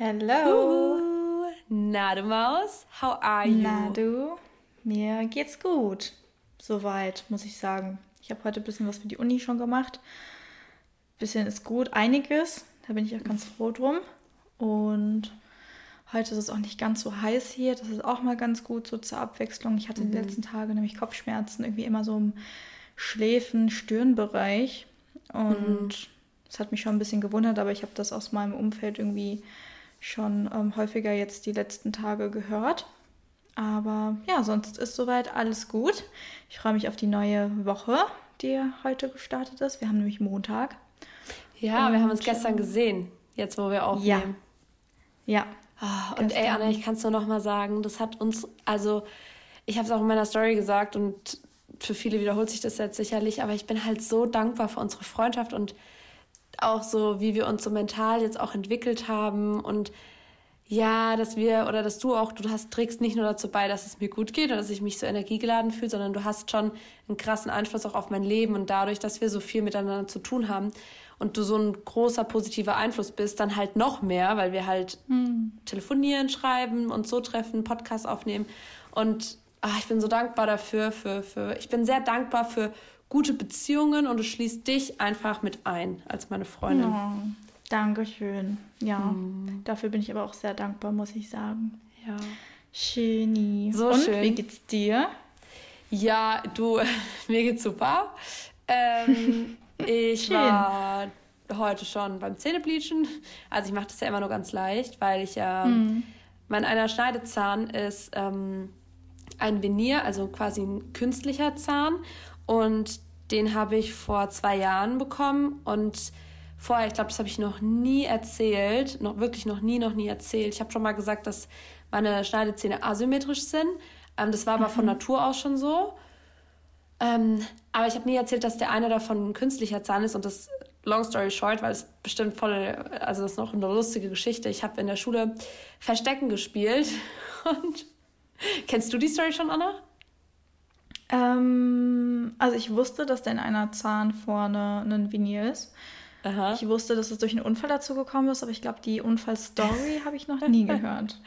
Hello. Uh, na du Maus, how are you? Na du, mir geht's gut. Soweit, muss ich sagen. Ich habe heute ein bisschen was für die Uni schon gemacht. Bisschen ist gut, einiges. Da bin ich auch ganz froh drum. Und heute ist es auch nicht ganz so heiß hier. Das ist auch mal ganz gut so zur Abwechslung. Ich hatte mhm. die letzten Tage nämlich Kopfschmerzen, irgendwie immer so im Schläfen-Stirnbereich. Und es mhm. hat mich schon ein bisschen gewundert, aber ich habe das aus meinem Umfeld irgendwie schon ähm, häufiger jetzt die letzten Tage gehört. Aber ja, sonst ist soweit alles gut. Ich freue mich auf die neue Woche, die heute gestartet ist. Wir haben nämlich Montag. Ja, und, wir haben uns gestern gesehen, jetzt wo wir aufnehmen. Ja. ja. Oh, und ey, Anna, ich kann es nur noch mal sagen, das hat uns, also ich habe es auch in meiner Story gesagt und für viele wiederholt sich das jetzt sicherlich, aber ich bin halt so dankbar für unsere Freundschaft und auch so, wie wir uns so mental jetzt auch entwickelt haben und ja, dass wir oder dass du auch, du hast, trägst nicht nur dazu bei, dass es mir gut geht oder dass ich mich so energiegeladen fühle, sondern du hast schon einen krassen Einfluss auch auf mein Leben und dadurch, dass wir so viel miteinander zu tun haben und du so ein großer positiver Einfluss bist, dann halt noch mehr, weil wir halt hm. telefonieren, schreiben und so treffen, Podcast aufnehmen und ach, ich bin so dankbar dafür, für, für, ich bin sehr dankbar für gute Beziehungen und du schließt dich einfach mit ein als meine Freundin. Oh, Dankeschön. Ja, hm. dafür bin ich aber auch sehr dankbar, muss ich sagen. Ja. Schöni. So und schön. wie geht's dir? Ja, du, mir geht's super. Ähm, ich schön. war heute schon beim Zähnebleachen. Also ich mache das ja immer nur ganz leicht, weil ich ja, hm. mein einer Schneidezahn ist ähm, ein Venier, also quasi ein künstlicher Zahn. Und den habe ich vor zwei Jahren bekommen und vorher, ich glaube, das habe ich noch nie erzählt, noch wirklich noch nie, noch nie erzählt. Ich habe schon mal gesagt, dass meine Schneidezähne asymmetrisch sind. Ähm, das war aber mhm. von Natur aus schon so. Ähm, aber ich habe nie erzählt, dass der eine davon ein künstlicher Zahn ist und das long story short, weil es bestimmt voll, also das ist noch eine lustige Geschichte. Ich habe in der Schule Verstecken gespielt und kennst du die Story schon, Anna? Ähm, also ich wusste, dass da in einer Zahn vorne ein Vinyl ist. Aha. Ich wusste, dass es durch einen Unfall dazu gekommen ist, aber ich glaube, die Unfallstory habe ich noch nie gehört.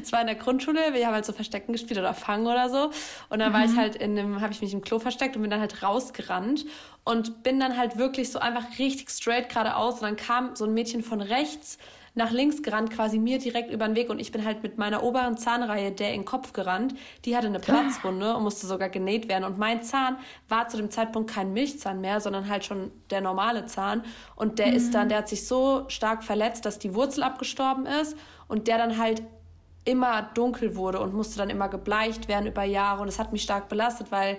Es war in der Grundschule, wir haben halt so Verstecken gespielt oder Fangen oder so. Und dann mhm. war ich mhm. halt in dem, habe ich mich im Klo versteckt und bin dann halt rausgerannt und bin dann halt wirklich so einfach richtig straight geradeaus. Und dann kam so ein Mädchen von rechts nach links gerannt, quasi mir direkt über den Weg und ich bin halt mit meiner oberen Zahnreihe der in den Kopf gerannt. Die hatte eine Platzwunde und musste sogar genäht werden und mein Zahn war zu dem Zeitpunkt kein Milchzahn mehr, sondern halt schon der normale Zahn und der mhm. ist dann, der hat sich so stark verletzt, dass die Wurzel abgestorben ist und der dann halt immer dunkel wurde und musste dann immer gebleicht werden über Jahre und es hat mich stark belastet, weil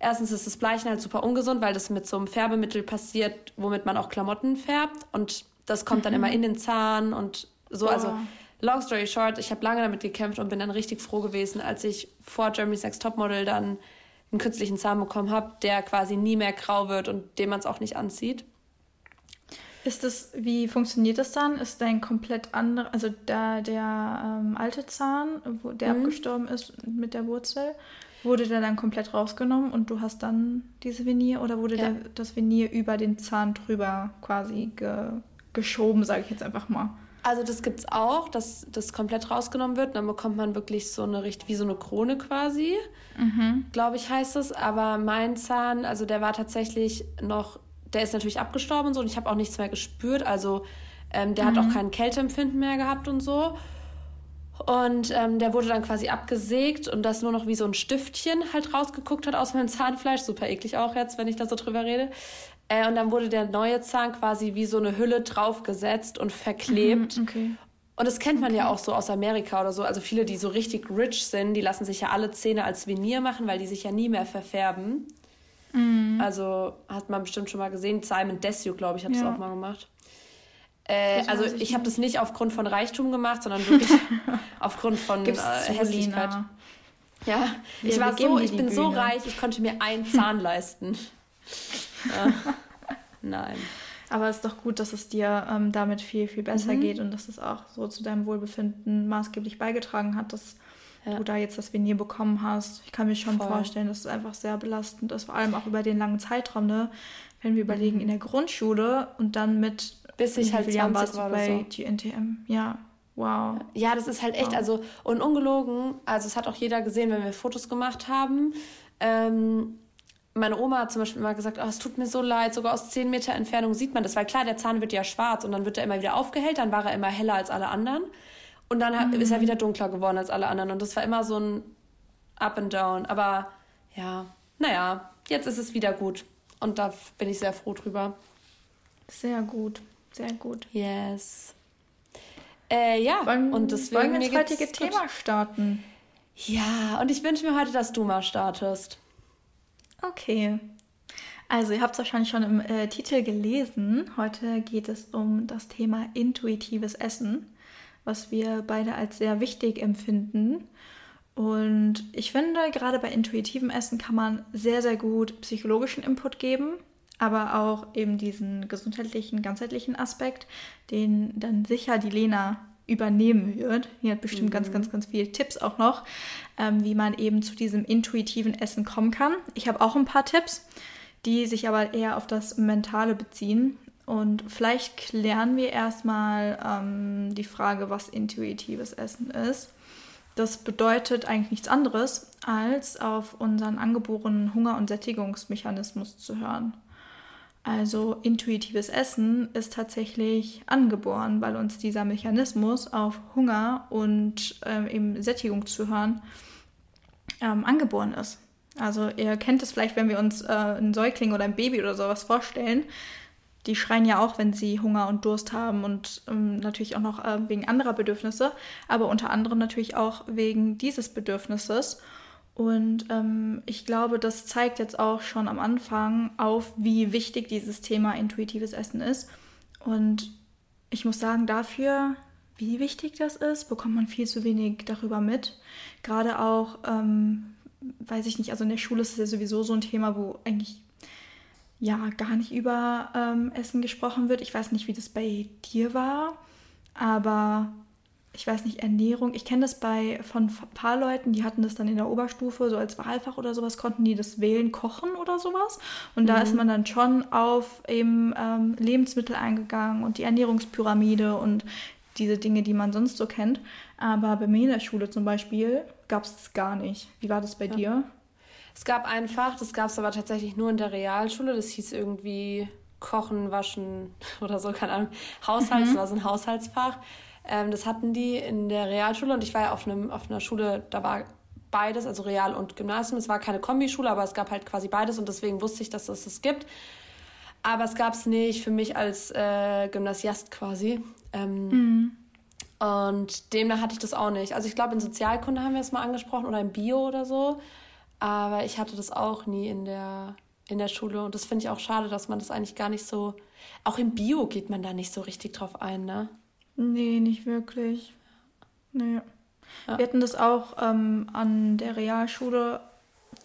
Erstens ist das Bleichen halt super ungesund, weil das mit so einem Färbemittel passiert, womit man auch Klamotten färbt. Und das kommt dann immer mhm. in den Zahn und so. Oh. Also, long story short, ich habe lange damit gekämpft und bin dann richtig froh gewesen, als ich vor Jeremy's Next Topmodel dann einen künstlichen Zahn bekommen habe, der quasi nie mehr grau wird und dem man es auch nicht anzieht. Ist das, wie funktioniert das dann? Ist dein komplett anderer, also der, der ähm, alte Zahn, wo der mhm. abgestorben ist mit der Wurzel, wurde der dann komplett rausgenommen und du hast dann diese Venier oder wurde ja. der, das Venier über den Zahn drüber quasi ge, geschoben, sage ich jetzt einfach mal. Also das gibt es auch, dass das komplett rausgenommen wird. Dann bekommt man wirklich so eine wie so eine Krone quasi, mhm. glaube ich heißt es. Aber mein Zahn, also der war tatsächlich noch, der ist natürlich abgestorben und so und ich habe auch nichts mehr gespürt. Also ähm, der mhm. hat auch kein Kälteempfinden mehr gehabt und so. Und ähm, der wurde dann quasi abgesägt und das nur noch wie so ein Stiftchen halt rausgeguckt hat aus meinem Zahnfleisch. Super eklig auch jetzt, wenn ich da so drüber rede. Äh, und dann wurde der neue Zahn quasi wie so eine Hülle draufgesetzt und verklebt. Mhm, okay. Und das kennt man okay. ja auch so aus Amerika oder so. Also viele, die so richtig rich sind, die lassen sich ja alle Zähne als Venier machen, weil die sich ja nie mehr verfärben. Mhm. Also hat man bestimmt schon mal gesehen. Simon Desue, glaube ich, hat ja. das auch mal gemacht. Äh, also ich, habe das nicht aufgrund von Reichtum gemacht, sondern wirklich aufgrund von äh, Hässlichkeit. Ja, ich ja, war so, ich bin Bühne. so reich, ich konnte mir einen Zahn leisten. Ja. Nein. Aber es ist doch gut, dass es dir ähm, damit viel, viel besser mhm. geht und dass es auch so zu deinem Wohlbefinden maßgeblich beigetragen hat, dass ja. du da jetzt das Venier bekommen hast. Ich kann mir schon Voll. vorstellen, dass es einfach sehr belastend ist, vor allem auch über den langen Zeitraum, ne? Wenn wir überlegen, mhm. in der Grundschule und dann mit bis ich halt 20 warst war bei so. GNTM. Ja, wow. Ja, das ist halt echt, wow. also und ungelogen, also es hat auch jeder gesehen, wenn wir Fotos gemacht haben. Ähm, meine Oma hat zum Beispiel immer gesagt, oh, es tut mir so leid, sogar aus 10 Meter Entfernung sieht man das, weil klar, der Zahn wird ja schwarz und dann wird er immer wieder aufgehellt, dann war er immer heller als alle anderen und dann mhm. ist er wieder dunkler geworden als alle anderen und das war immer so ein Up and Down, aber ja, naja, jetzt ist es wieder gut und da bin ich sehr froh drüber. Sehr gut, sehr gut. Yes. Äh, ja, wollen, und deswegen wollen wir das heutige Thema starten? Ja, und ich wünsche mir heute, dass du mal startest. Okay. Also, ihr habt es wahrscheinlich schon im äh, Titel gelesen. Heute geht es um das Thema intuitives Essen, was wir beide als sehr wichtig empfinden. Und ich finde, gerade bei intuitivem Essen kann man sehr, sehr gut psychologischen Input geben, aber auch eben diesen gesundheitlichen, ganzheitlichen Aspekt, den dann sicher die Lena übernehmen wird. Die hat bestimmt mhm. ganz, ganz, ganz viele Tipps auch noch, ähm, wie man eben zu diesem intuitiven Essen kommen kann. Ich habe auch ein paar Tipps, die sich aber eher auf das Mentale beziehen. Und vielleicht klären wir erstmal ähm, die Frage, was intuitives Essen ist. Das bedeutet eigentlich nichts anderes, als auf unseren angeborenen Hunger- und Sättigungsmechanismus zu hören. Also intuitives Essen ist tatsächlich angeboren, weil uns dieser Mechanismus auf Hunger und äh, eben Sättigung zu hören ähm, angeboren ist. Also ihr kennt es vielleicht, wenn wir uns äh, einen Säugling oder ein Baby oder sowas vorstellen. Die schreien ja auch, wenn sie Hunger und Durst haben und ähm, natürlich auch noch äh, wegen anderer Bedürfnisse, aber unter anderem natürlich auch wegen dieses Bedürfnisses. Und ähm, ich glaube, das zeigt jetzt auch schon am Anfang auf, wie wichtig dieses Thema intuitives Essen ist. Und ich muss sagen, dafür, wie wichtig das ist, bekommt man viel zu wenig darüber mit. Gerade auch, ähm, weiß ich nicht, also in der Schule ist es ja sowieso so ein Thema, wo eigentlich ja gar nicht über ähm, Essen gesprochen wird. Ich weiß nicht, wie das bei dir war, aber ich weiß nicht, Ernährung. Ich kenne das bei von ein paar Leuten, die hatten das dann in der Oberstufe, so als Wahlfach oder sowas, konnten die das wählen, kochen oder sowas. Und mhm. da ist man dann schon auf eben ähm, Lebensmittel eingegangen und die Ernährungspyramide und diese Dinge, die man sonst so kennt. Aber bei mir in der Schule zum Beispiel gab es das gar nicht. Wie war das bei ja. dir? Es gab einfach, das gab es aber tatsächlich nur in der Realschule. Das hieß irgendwie Kochen, Waschen oder so, keine Ahnung. Haushalts, mhm. war so ein Haushaltsfach. Ähm, das hatten die in der Realschule und ich war ja auf, einem, auf einer Schule, da war beides, also Real und Gymnasium. Es war keine Kombischule, aber es gab halt quasi beides und deswegen wusste ich, dass es das gibt. Aber es gab es nicht für mich als äh, Gymnasiast quasi. Ähm, mhm. Und demnach hatte ich das auch nicht. Also ich glaube, in Sozialkunde haben wir es mal angesprochen oder in Bio oder so. Aber ich hatte das auch nie in der, in der Schule. Und das finde ich auch schade, dass man das eigentlich gar nicht so. Auch im Bio geht man da nicht so richtig drauf ein, ne? Nee, nicht wirklich. Nee. Ja. Wir hatten das auch ähm, an der Realschule,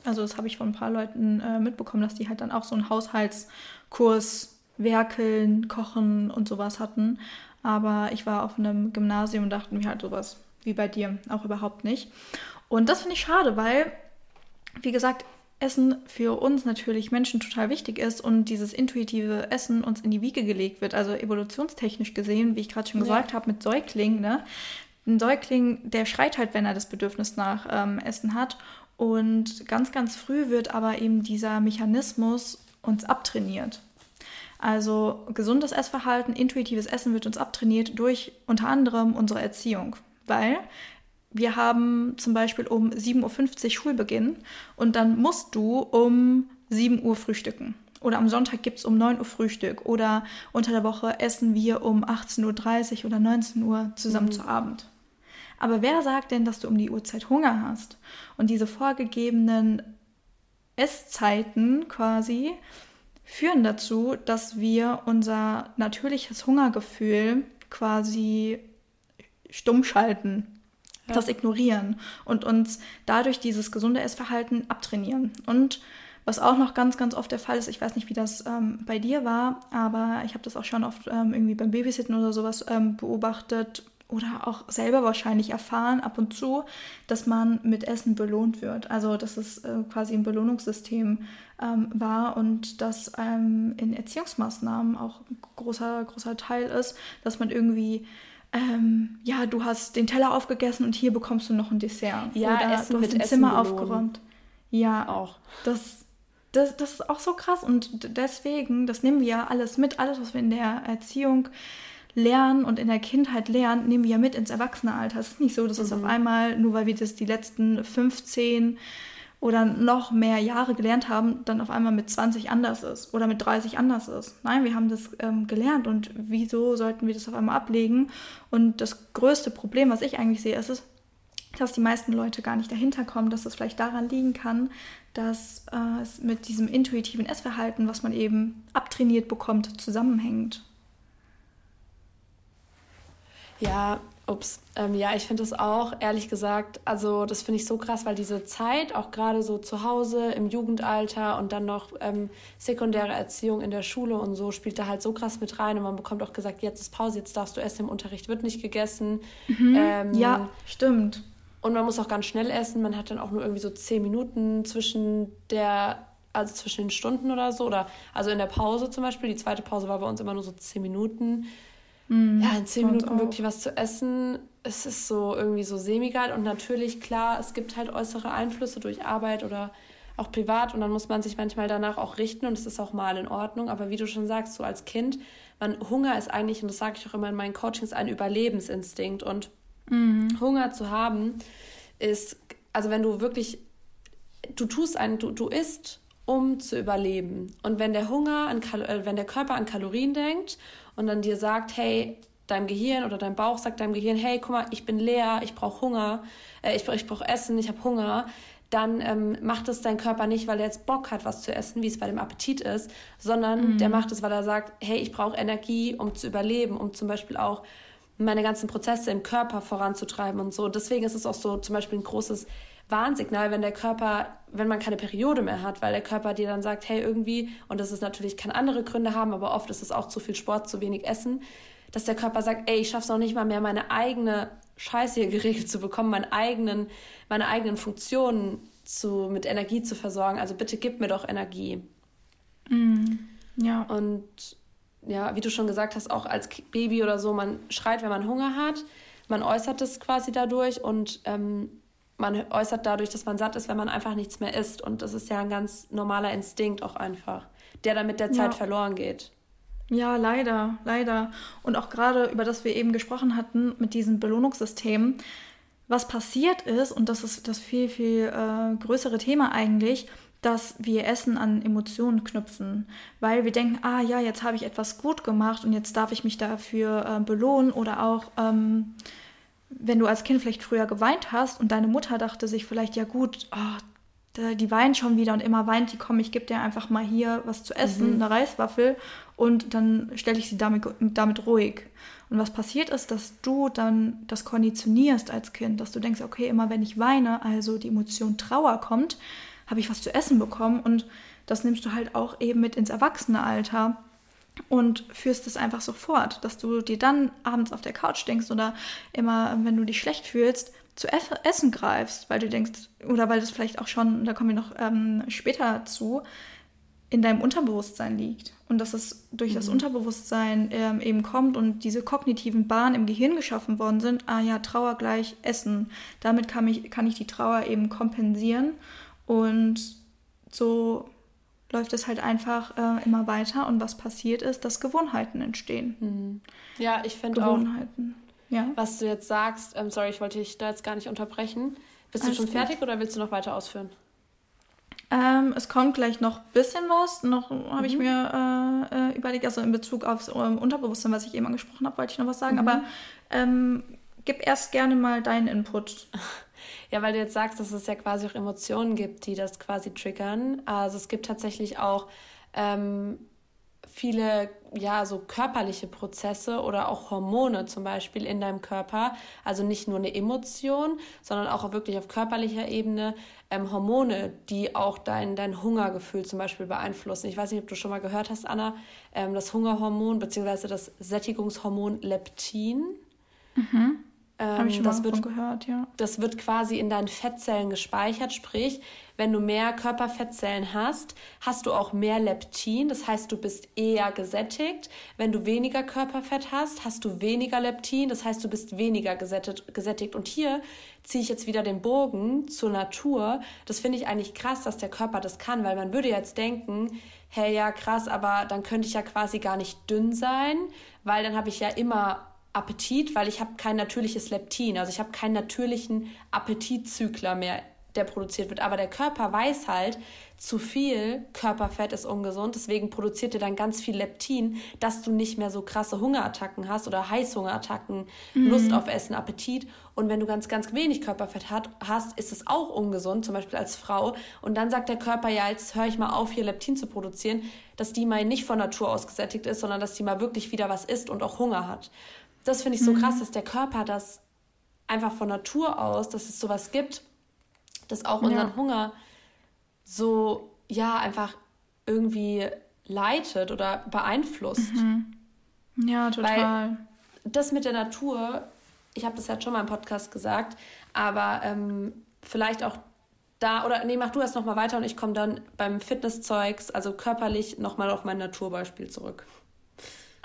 also das habe ich von ein paar Leuten äh, mitbekommen, dass die halt dann auch so einen Haushaltskurs werkeln, kochen und sowas hatten. Aber ich war auf einem Gymnasium und dachten wir halt sowas wie bei dir auch überhaupt nicht. Und das finde ich schade, weil, wie gesagt, Essen für uns natürlich Menschen total wichtig ist und dieses intuitive Essen uns in die Wiege gelegt wird, also evolutionstechnisch gesehen, wie ich gerade schon ja. gesagt habe, mit Säuglingen, ne? Ein Säugling, der schreit halt, wenn er das Bedürfnis nach ähm, Essen hat. Und ganz, ganz früh wird aber eben dieser Mechanismus uns abtrainiert. Also gesundes Essverhalten, intuitives Essen wird uns abtrainiert durch unter anderem unsere Erziehung. Weil wir haben zum Beispiel um 7.50 Uhr Schulbeginn und dann musst du um 7 Uhr frühstücken. Oder am Sonntag gibt es um 9 Uhr Frühstück. Oder unter der Woche essen wir um 18.30 Uhr oder 19 Uhr zusammen mhm. zu Abend. Aber wer sagt denn, dass du um die Uhrzeit Hunger hast? Und diese vorgegebenen Esszeiten quasi führen dazu, dass wir unser natürliches Hungergefühl quasi stumm schalten ja. das ignorieren und uns dadurch dieses gesunde Essverhalten abtrainieren. Und was auch noch ganz, ganz oft der Fall ist, ich weiß nicht, wie das ähm, bei dir war, aber ich habe das auch schon oft ähm, irgendwie beim Babysitten oder sowas ähm, beobachtet, oder auch selber wahrscheinlich erfahren ab und zu, dass man mit Essen belohnt wird. Also dass es äh, quasi ein Belohnungssystem ähm, war und dass ähm, in Erziehungsmaßnahmen auch ein großer, großer Teil ist, dass man irgendwie ähm, ja, du hast den Teller aufgegessen und hier bekommst du noch ein Dessert. Ja, Oder Essen du hast mit Essen Zimmer belohnen. aufgeräumt. Ja, auch. Das, das, das ist auch so krass und deswegen, das nehmen wir ja alles mit, alles, was wir in der Erziehung lernen und in der Kindheit lernen, nehmen wir ja mit ins Erwachsenealter. Es ist nicht so, dass mhm. es auf einmal, nur weil wir das die letzten 15 oder noch mehr Jahre gelernt haben, dann auf einmal mit 20 anders ist oder mit 30 anders ist. Nein, wir haben das ähm, gelernt und wieso sollten wir das auf einmal ablegen? Und das größte Problem, was ich eigentlich sehe, ist es, dass die meisten Leute gar nicht dahinter kommen, dass es vielleicht daran liegen kann, dass äh, es mit diesem intuitiven Essverhalten, was man eben abtrainiert bekommt, zusammenhängt. Ja, ups. Ähm, ja, ich finde das auch, ehrlich gesagt, also das finde ich so krass, weil diese Zeit, auch gerade so zu Hause im Jugendalter und dann noch ähm, sekundäre Erziehung in der Schule und so, spielt da halt so krass mit rein und man bekommt auch gesagt, jetzt ist Pause, jetzt darfst du essen, im Unterricht wird nicht gegessen. Mhm. Ähm, ja, stimmt. Und man muss auch ganz schnell essen, man hat dann auch nur irgendwie so zehn Minuten zwischen der also zwischen den Stunden oder so, oder also in der Pause zum Beispiel. Die zweite Pause war bei uns immer nur so zehn Minuten. Mhm, ja, in zehn Minuten auch. wirklich was zu essen, es ist so irgendwie so semi-geil. Und natürlich, klar, es gibt halt äußere Einflüsse durch Arbeit oder auch privat und dann muss man sich manchmal danach auch richten und es ist auch mal in Ordnung. Aber wie du schon sagst, so als Kind, man, Hunger ist eigentlich, und das sage ich auch immer in meinen Coachings, ein Überlebensinstinkt. Und mhm. Hunger zu haben ist, also wenn du wirklich, du tust einen, du, du isst, um zu überleben. Und wenn der Hunger an Kal äh, wenn der Körper an Kalorien denkt und dann dir sagt, hey, deinem Gehirn oder dein Bauch sagt deinem Gehirn, hey, guck mal, ich bin leer, ich brauche Hunger, äh, ich, ich brauche Essen, ich habe Hunger, dann ähm, macht es dein Körper nicht, weil er jetzt Bock hat, was zu essen, wie es bei dem Appetit ist, sondern mhm. der macht es, weil er sagt, hey, ich brauche Energie, um zu überleben, um zum Beispiel auch meine ganzen Prozesse im Körper voranzutreiben und so. Deswegen ist es auch so zum Beispiel ein großes Warnsignal, wenn der Körper, wenn man keine Periode mehr hat, weil der Körper dir dann sagt, hey, irgendwie, und das ist natürlich, kann andere Gründe haben, aber oft ist es auch zu viel Sport, zu wenig Essen, dass der Körper sagt, ey, ich schaff's noch nicht mal mehr, meine eigene Scheiße hier geregelt zu bekommen, meine eigenen, meine eigenen Funktionen zu, mit Energie zu versorgen. Also bitte gib mir doch Energie. Mm, ja. Und ja, wie du schon gesagt hast, auch als Baby oder so, man schreit, wenn man Hunger hat. Man äußert es quasi dadurch und ähm, man äußert dadurch, dass man satt ist, wenn man einfach nichts mehr isst. Und das ist ja ein ganz normaler Instinkt auch einfach, der dann mit der Zeit ja. verloren geht. Ja, leider, leider. Und auch gerade über das wir eben gesprochen hatten, mit diesem Belohnungssystem, was passiert ist, und das ist das viel, viel äh, größere Thema eigentlich, dass wir Essen an Emotionen knüpfen, weil wir denken, ah ja, jetzt habe ich etwas gut gemacht und jetzt darf ich mich dafür äh, belohnen oder auch ähm, wenn du als Kind vielleicht früher geweint hast und deine Mutter dachte sich vielleicht, ja gut, oh, die weint schon wieder und immer weint die, komm, ich gebe dir einfach mal hier was zu essen, mhm. eine Reiswaffel und dann stelle ich sie damit, damit ruhig. Und was passiert ist, dass du dann das konditionierst als Kind, dass du denkst, okay, immer wenn ich weine, also die Emotion Trauer kommt, habe ich was zu essen bekommen und das nimmst du halt auch eben mit ins Erwachsenealter und führst es einfach so fort, dass du dir dann abends auf der Couch denkst oder immer, wenn du dich schlecht fühlst, zu Essen greifst, weil du denkst, oder weil das vielleicht auch schon, da kommen wir noch ähm, später zu, in deinem Unterbewusstsein liegt. Und dass es durch mhm. das Unterbewusstsein ähm, eben kommt und diese kognitiven Bahnen im Gehirn geschaffen worden sind, ah ja, Trauer gleich Essen. Damit kann ich, kann ich die Trauer eben kompensieren. Und so läuft es halt einfach äh, immer weiter und was passiert ist, dass Gewohnheiten entstehen. Mhm. Ja, ich finde Gewohnheiten. Auch, ja. was du jetzt sagst, ähm, sorry, ich wollte dich da jetzt gar nicht unterbrechen. Bist Alles du schon gut. fertig oder willst du noch weiter ausführen? Ähm, es kommt gleich noch ein bisschen was. Noch mhm. habe ich mir äh, äh, überlegt, also in Bezug aufs ähm, Unterbewusstsein, was ich eben angesprochen habe, wollte ich noch was sagen. Mhm. Aber ähm, gib erst gerne mal deinen Input. Ja, weil du jetzt sagst, dass es ja quasi auch Emotionen gibt, die das quasi triggern. Also es gibt tatsächlich auch ähm, viele, ja, so körperliche Prozesse oder auch Hormone zum Beispiel in deinem Körper. Also nicht nur eine Emotion, sondern auch wirklich auf körperlicher Ebene ähm, Hormone, die auch dein, dein Hungergefühl zum Beispiel beeinflussen. Ich weiß nicht, ob du schon mal gehört hast, Anna, ähm, das Hungerhormon bzw. das Sättigungshormon Leptin. Mhm. Ähm, Habe ich schon das mal wird, gehört, ja. Das wird quasi in deinen Fettzellen gespeichert, sprich, wenn du mehr Körperfettzellen hast, hast du auch mehr Leptin, das heißt, du bist eher gesättigt. Wenn du weniger Körperfett hast, hast du weniger Leptin, das heißt, du bist weniger gesättigt. Und hier ziehe ich jetzt wieder den Bogen zur Natur. Das finde ich eigentlich krass, dass der Körper das kann, weil man würde jetzt denken, hey, ja, krass, aber dann könnte ich ja quasi gar nicht dünn sein, weil dann habe ich ja immer Appetit, weil ich habe kein natürliches Leptin, also ich habe keinen natürlichen Appetitzykler mehr, der produziert wird. Aber der Körper weiß halt, zu viel Körperfett ist ungesund, deswegen produziert er dann ganz viel Leptin, dass du nicht mehr so krasse Hungerattacken hast oder Heißhungerattacken, mhm. Lust auf Essen, Appetit. Und wenn du ganz, ganz wenig Körperfett hat, hast, ist es auch ungesund, zum Beispiel als Frau. Und dann sagt der Körper, ja, jetzt höre ich mal auf, hier Leptin zu produzieren, dass die mal nicht von Natur aus gesättigt ist, sondern dass die mal wirklich wieder was isst und auch Hunger hat das finde ich so mhm. krass, dass der Körper das einfach von Natur aus, dass es sowas gibt, das auch unseren ja. Hunger so, ja, einfach irgendwie leitet oder beeinflusst. Mhm. Ja, total. Weil das mit der Natur, ich habe das ja schon mal im Podcast gesagt, aber ähm, vielleicht auch da, oder nee, mach du erst nochmal weiter und ich komme dann beim Fitnesszeugs, also körperlich, nochmal auf mein Naturbeispiel zurück.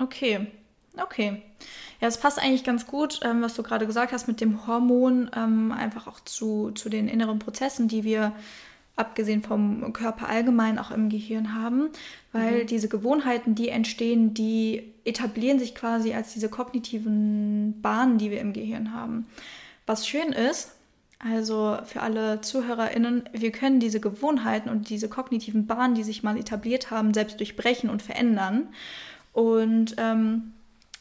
Okay, okay. Ja, es passt eigentlich ganz gut, ähm, was du gerade gesagt hast mit dem Hormon, ähm, einfach auch zu, zu den inneren Prozessen, die wir abgesehen vom Körper allgemein auch im Gehirn haben, weil mhm. diese Gewohnheiten, die entstehen, die etablieren sich quasi als diese kognitiven Bahnen, die wir im Gehirn haben. Was schön ist, also für alle ZuhörerInnen, wir können diese Gewohnheiten und diese kognitiven Bahnen, die sich mal etabliert haben, selbst durchbrechen und verändern. Und ähm,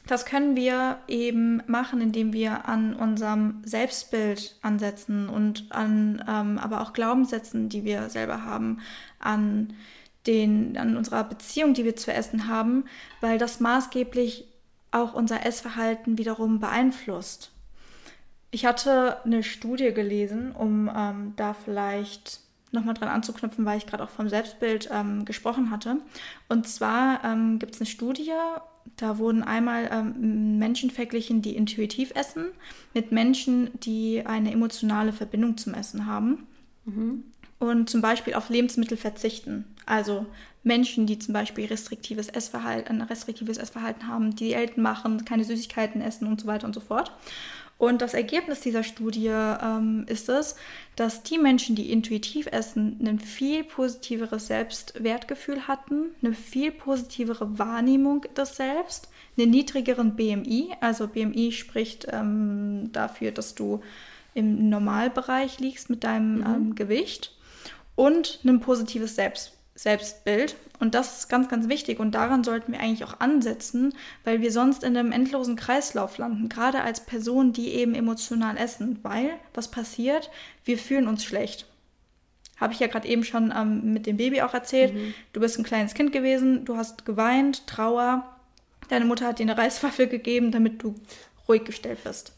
das können wir eben machen, indem wir an unserem Selbstbild ansetzen und an ähm, aber auch Glaubenssätzen, die wir selber haben, an, den, an unserer Beziehung, die wir zu Essen haben, weil das maßgeblich auch unser Essverhalten wiederum beeinflusst. Ich hatte eine Studie gelesen, um ähm, da vielleicht nochmal dran anzuknüpfen, weil ich gerade auch vom Selbstbild ähm, gesprochen hatte. Und zwar ähm, gibt es eine Studie da wurden einmal ähm, Menschen verglichen, die intuitiv essen, mit Menschen, die eine emotionale Verbindung zum Essen haben. Mhm. Und zum Beispiel auf Lebensmittel verzichten. Also Menschen, die zum Beispiel restriktives Essverhalten, ein restriktives Essverhalten haben, Diäten machen, keine Süßigkeiten essen und so weiter und so fort. Und das Ergebnis dieser Studie ähm, ist es, dass die Menschen, die intuitiv essen, ein viel positiveres Selbstwertgefühl hatten, eine viel positivere Wahrnehmung des Selbst, einen niedrigeren BMI. Also BMI spricht ähm, dafür, dass du im Normalbereich liegst mit deinem mhm. ähm, Gewicht und ein positives Selbstwertgefühl. Selbstbild. Und das ist ganz, ganz wichtig. Und daran sollten wir eigentlich auch ansetzen, weil wir sonst in einem endlosen Kreislauf landen, gerade als Personen, die eben emotional essen. Weil, was passiert? Wir fühlen uns schlecht. Habe ich ja gerade eben schon ähm, mit dem Baby auch erzählt. Mhm. Du bist ein kleines Kind gewesen, du hast geweint, Trauer. Deine Mutter hat dir eine Reiswaffel gegeben, damit du ruhig gestellt bist.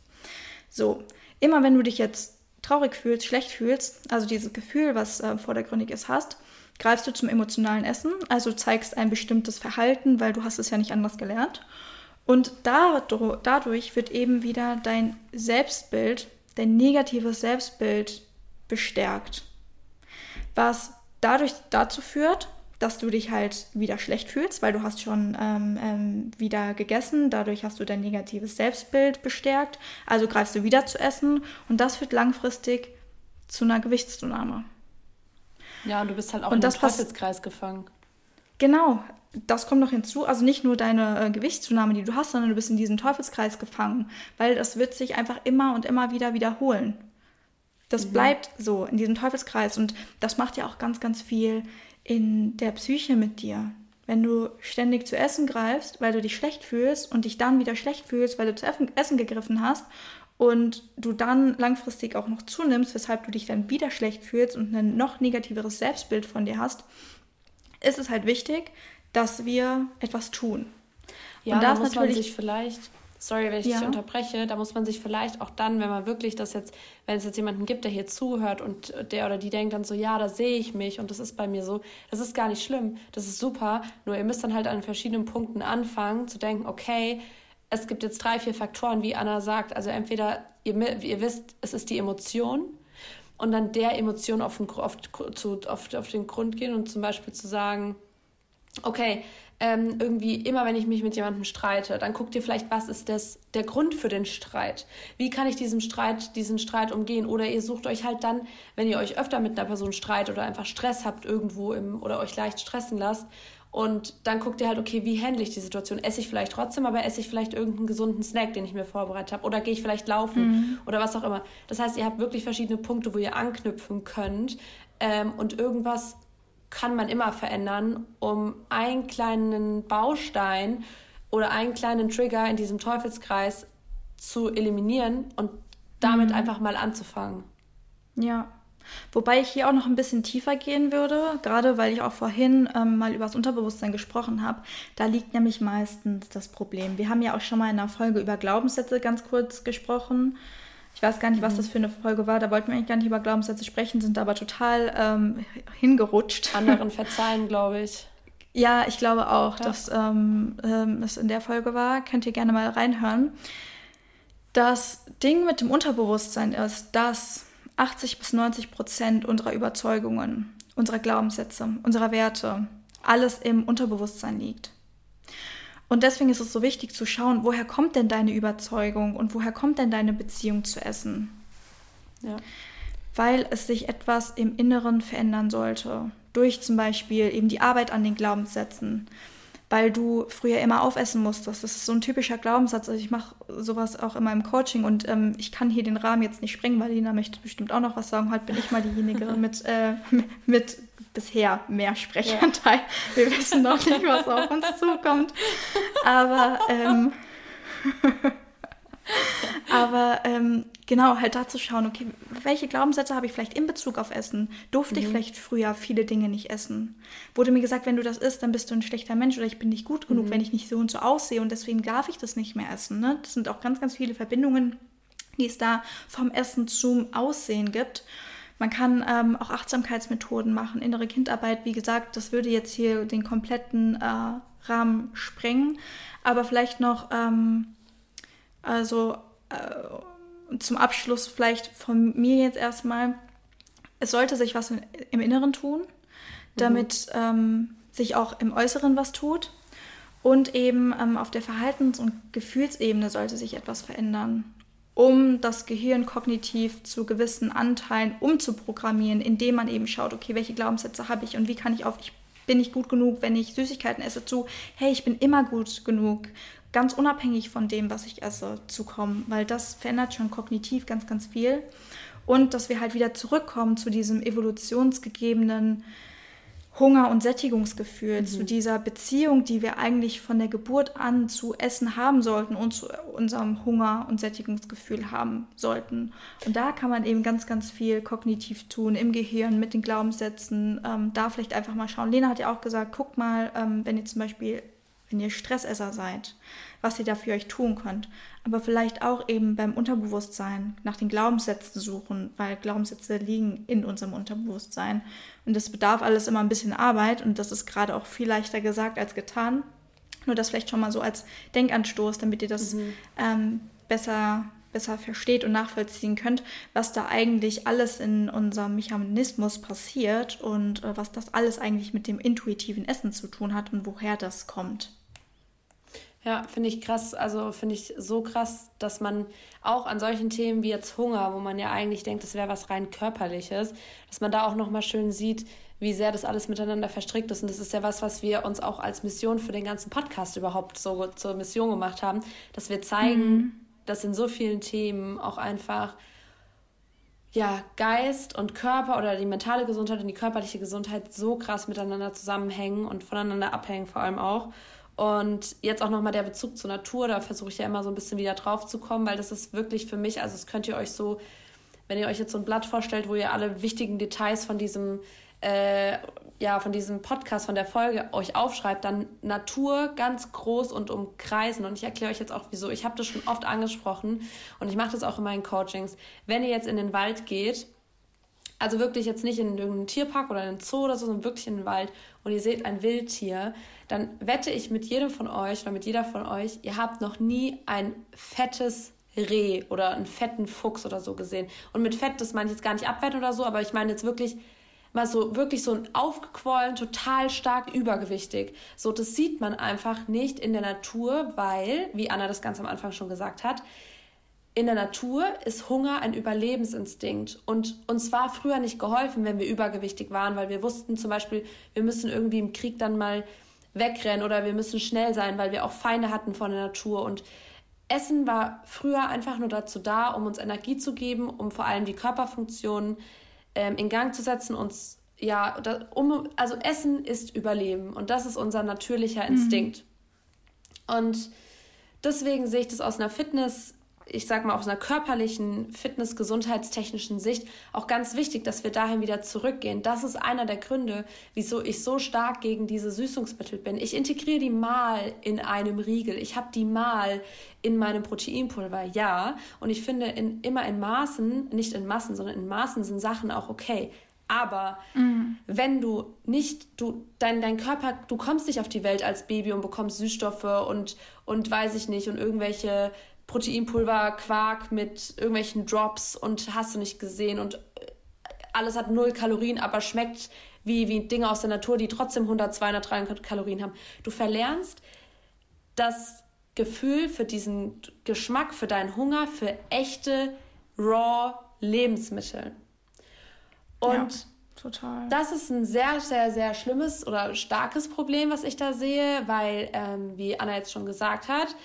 So, immer wenn du dich jetzt traurig fühlst, schlecht fühlst, also dieses Gefühl, was äh, vordergründig ist, hast, greifst du zum emotionalen Essen, also zeigst ein bestimmtes Verhalten, weil du hast es ja nicht anders gelernt. Und dadurch wird eben wieder dein Selbstbild, dein negatives Selbstbild bestärkt. Was dadurch dazu führt, dass du dich halt wieder schlecht fühlst, weil du hast schon ähm, ähm, wieder gegessen, dadurch hast du dein negatives Selbstbild bestärkt, also greifst du wieder zu essen und das führt langfristig zu einer Gewichtszunahme. Ja, und du bist halt auch und in das Teufelskreis gefangen. Genau, das kommt noch hinzu. Also nicht nur deine äh, Gewichtszunahme, die du hast, sondern du bist in diesem Teufelskreis gefangen, weil das wird sich einfach immer und immer wieder wiederholen. Das mhm. bleibt so in diesem Teufelskreis und das macht ja auch ganz, ganz viel in der Psyche mit dir. Wenn du ständig zu essen greifst, weil du dich schlecht fühlst und dich dann wieder schlecht fühlst, weil du zu Essen gegriffen hast und du dann langfristig auch noch zunimmst, weshalb du dich dann wieder schlecht fühlst und ein noch negativeres Selbstbild von dir hast, ist es halt wichtig, dass wir etwas tun. Ja, und da muss man sich vielleicht, sorry, wenn ich ja. dich unterbreche, da muss man sich vielleicht auch dann, wenn man wirklich das jetzt, wenn es jetzt jemanden gibt, der hier zuhört und der oder die denkt dann so, ja, da sehe ich mich und das ist bei mir so, das ist gar nicht schlimm, das ist super, nur ihr müsst dann halt an verschiedenen Punkten anfangen zu denken, okay, es gibt jetzt drei, vier Faktoren, wie Anna sagt. Also entweder ihr, ihr wisst, es ist die Emotion und dann der Emotion auf den, auf, zu, auf, auf den Grund gehen und zum Beispiel zu sagen, okay, ähm, irgendwie immer, wenn ich mich mit jemandem streite, dann guckt ihr vielleicht, was ist das, der Grund für den Streit? Wie kann ich diesen Streit, diesen Streit umgehen? Oder ihr sucht euch halt dann, wenn ihr euch öfter mit einer Person streitet oder einfach Stress habt irgendwo im, oder euch leicht stressen lasst, und dann guckt ihr halt, okay, wie handle ich die Situation? Esse ich vielleicht trotzdem, aber esse ich vielleicht irgendeinen gesunden Snack, den ich mir vorbereitet habe? Oder gehe ich vielleicht laufen mhm. oder was auch immer? Das heißt, ihr habt wirklich verschiedene Punkte, wo ihr anknüpfen könnt. Ähm, und irgendwas kann man immer verändern, um einen kleinen Baustein oder einen kleinen Trigger in diesem Teufelskreis zu eliminieren und damit mhm. einfach mal anzufangen. Ja. Wobei ich hier auch noch ein bisschen tiefer gehen würde, gerade weil ich auch vorhin ähm, mal über das Unterbewusstsein gesprochen habe. Da liegt nämlich meistens das Problem. Wir haben ja auch schon mal in einer Folge über Glaubenssätze ganz kurz gesprochen. Ich weiß gar nicht, was mhm. das für eine Folge war. Da wollten wir eigentlich gar nicht über Glaubenssätze sprechen, sind aber total ähm, hingerutscht. Anderen verzeihen, glaube ich. Ja, ich glaube auch, ja. dass ähm, ähm, es in der Folge war. Könnt ihr gerne mal reinhören. Das Ding mit dem Unterbewusstsein ist, dass 80 bis 90 Prozent unserer Überzeugungen, unserer Glaubenssätze, unserer Werte, alles im Unterbewusstsein liegt. Und deswegen ist es so wichtig zu schauen, woher kommt denn deine Überzeugung und woher kommt denn deine Beziehung zu Essen? Ja. Weil es sich etwas im Inneren verändern sollte. Durch zum Beispiel eben die Arbeit an den Glaubenssätzen. Weil du früher immer aufessen musstest. Das ist so ein typischer Glaubenssatz. Also ich mache sowas auch immer im Coaching und ähm, ich kann hier den Rahmen jetzt nicht sprengen, weil Lina möchte bestimmt auch noch was sagen. Heute bin ich mal diejenige mit, äh, mit bisher mehr Sprechanteil. Ja. Wir wissen noch nicht, was auf uns zukommt. Aber, ähm, aber ähm, genau, halt da zu schauen, okay, welche Glaubenssätze habe ich vielleicht in Bezug auf Essen? Durfte mhm. ich vielleicht früher viele Dinge nicht essen? Wurde mir gesagt, wenn du das isst, dann bist du ein schlechter Mensch oder ich bin nicht gut genug, mhm. wenn ich nicht so und so aussehe und deswegen darf ich das nicht mehr essen. Ne? Das sind auch ganz, ganz viele Verbindungen, die es da vom Essen zum Aussehen gibt. Man kann ähm, auch Achtsamkeitsmethoden machen, innere Kindarbeit. Wie gesagt, das würde jetzt hier den kompletten äh, Rahmen sprengen. Aber vielleicht noch, ähm, also äh, zum Abschluss vielleicht von mir jetzt erstmal, es sollte sich was im Inneren tun, damit mhm. ähm, sich auch im Äußeren was tut. Und eben ähm, auf der Verhaltens- und Gefühlsebene sollte sich etwas verändern um das Gehirn kognitiv zu gewissen Anteilen umzuprogrammieren, indem man eben schaut, okay, welche Glaubenssätze habe ich und wie kann ich auf, ich bin nicht gut genug, wenn ich Süßigkeiten esse, zu, hey, ich bin immer gut genug, ganz unabhängig von dem, was ich esse, zu kommen, weil das verändert schon kognitiv ganz, ganz viel. Und dass wir halt wieder zurückkommen zu diesem evolutionsgegebenen Hunger- und Sättigungsgefühl, mhm. zu dieser Beziehung, die wir eigentlich von der Geburt an zu Essen haben sollten und zu unserem Hunger- und Sättigungsgefühl haben sollten. Und da kann man eben ganz, ganz viel kognitiv tun, im Gehirn, mit den Glaubenssätzen. Ähm, da vielleicht einfach mal schauen. Lena hat ja auch gesagt, guckt mal, ähm, wenn ihr zum Beispiel, wenn ihr Stressesser seid, was ihr da für euch tun könnt. Aber vielleicht auch eben beim Unterbewusstsein nach den Glaubenssätzen suchen, weil Glaubenssätze liegen in unserem Unterbewusstsein. Und das bedarf alles immer ein bisschen Arbeit und das ist gerade auch viel leichter gesagt als getan. Nur das vielleicht schon mal so als Denkanstoß, damit ihr das mhm. ähm, besser, besser versteht und nachvollziehen könnt, was da eigentlich alles in unserem Mechanismus passiert und äh, was das alles eigentlich mit dem intuitiven Essen zu tun hat und woher das kommt. Ja, finde ich krass. Also finde ich so krass, dass man auch an solchen Themen wie jetzt Hunger, wo man ja eigentlich denkt, das wäre was rein körperliches, dass man da auch nochmal schön sieht, wie sehr das alles miteinander verstrickt ist. Und das ist ja was, was wir uns auch als Mission für den ganzen Podcast überhaupt so zur Mission gemacht haben, dass wir zeigen, mhm. dass in so vielen Themen auch einfach ja, Geist und Körper oder die mentale Gesundheit und die körperliche Gesundheit so krass miteinander zusammenhängen und voneinander abhängen vor allem auch. Und jetzt auch nochmal der Bezug zur Natur, da versuche ich ja immer so ein bisschen wieder drauf zu kommen, weil das ist wirklich für mich, also das könnt ihr euch so, wenn ihr euch jetzt so ein Blatt vorstellt, wo ihr alle wichtigen Details von diesem, äh, ja, von diesem Podcast, von der Folge euch aufschreibt, dann Natur ganz groß und umkreisen. Und ich erkläre euch jetzt auch, wieso. Ich habe das schon oft angesprochen und ich mache das auch in meinen Coachings. Wenn ihr jetzt in den Wald geht, also wirklich jetzt nicht in irgendeinem Tierpark oder in einem Zoo oder so, sondern wirklich in den Wald und ihr seht ein Wildtier, dann wette ich mit jedem von euch oder mit jeder von euch, ihr habt noch nie ein fettes Reh oder einen fetten Fuchs oder so gesehen. Und mit Fett, das meine ich jetzt gar nicht abwerten oder so, aber ich meine jetzt wirklich mal so wirklich so ein aufgequollen, total stark übergewichtig. So, das sieht man einfach nicht in der Natur, weil, wie Anna das ganz am Anfang schon gesagt hat, in der Natur ist Hunger ein Überlebensinstinkt. Und uns war früher nicht geholfen, wenn wir übergewichtig waren, weil wir wussten zum Beispiel, wir müssen irgendwie im Krieg dann mal wegrennen oder wir müssen schnell sein, weil wir auch Feinde hatten von der Natur. Und Essen war früher einfach nur dazu da, um uns Energie zu geben, um vor allem die Körperfunktionen ähm, in Gang zu setzen, uns ja, da, um, also Essen ist Überleben und das ist unser natürlicher mhm. Instinkt. Mhm. Und deswegen sehe ich das aus einer Fitness- ich sag mal, aus einer körperlichen, fitness-, gesundheitstechnischen Sicht auch ganz wichtig, dass wir dahin wieder zurückgehen. Das ist einer der Gründe, wieso ich so stark gegen diese Süßungsmittel bin. Ich integriere die mal in einem Riegel. Ich habe die mal in meinem Proteinpulver, ja. Und ich finde, in, immer in Maßen, nicht in Massen, sondern in Maßen sind Sachen auch okay. Aber mhm. wenn du nicht, du, dein, dein Körper, du kommst nicht auf die Welt als Baby und bekommst Süßstoffe und, und weiß ich nicht, und irgendwelche Proteinpulver, Quark mit irgendwelchen Drops und hast du nicht gesehen und äh, alles hat null Kalorien, aber schmeckt wie, wie Dinge aus der Natur, die trotzdem 100, 200, 300 Kalorien haben. Du verlernst das Gefühl für diesen Geschmack, für deinen Hunger, für echte, raw Lebensmittel. Und ja, total. das ist ein sehr, sehr, sehr schlimmes oder starkes Problem, was ich da sehe, weil, ähm, wie Anna jetzt schon gesagt hat,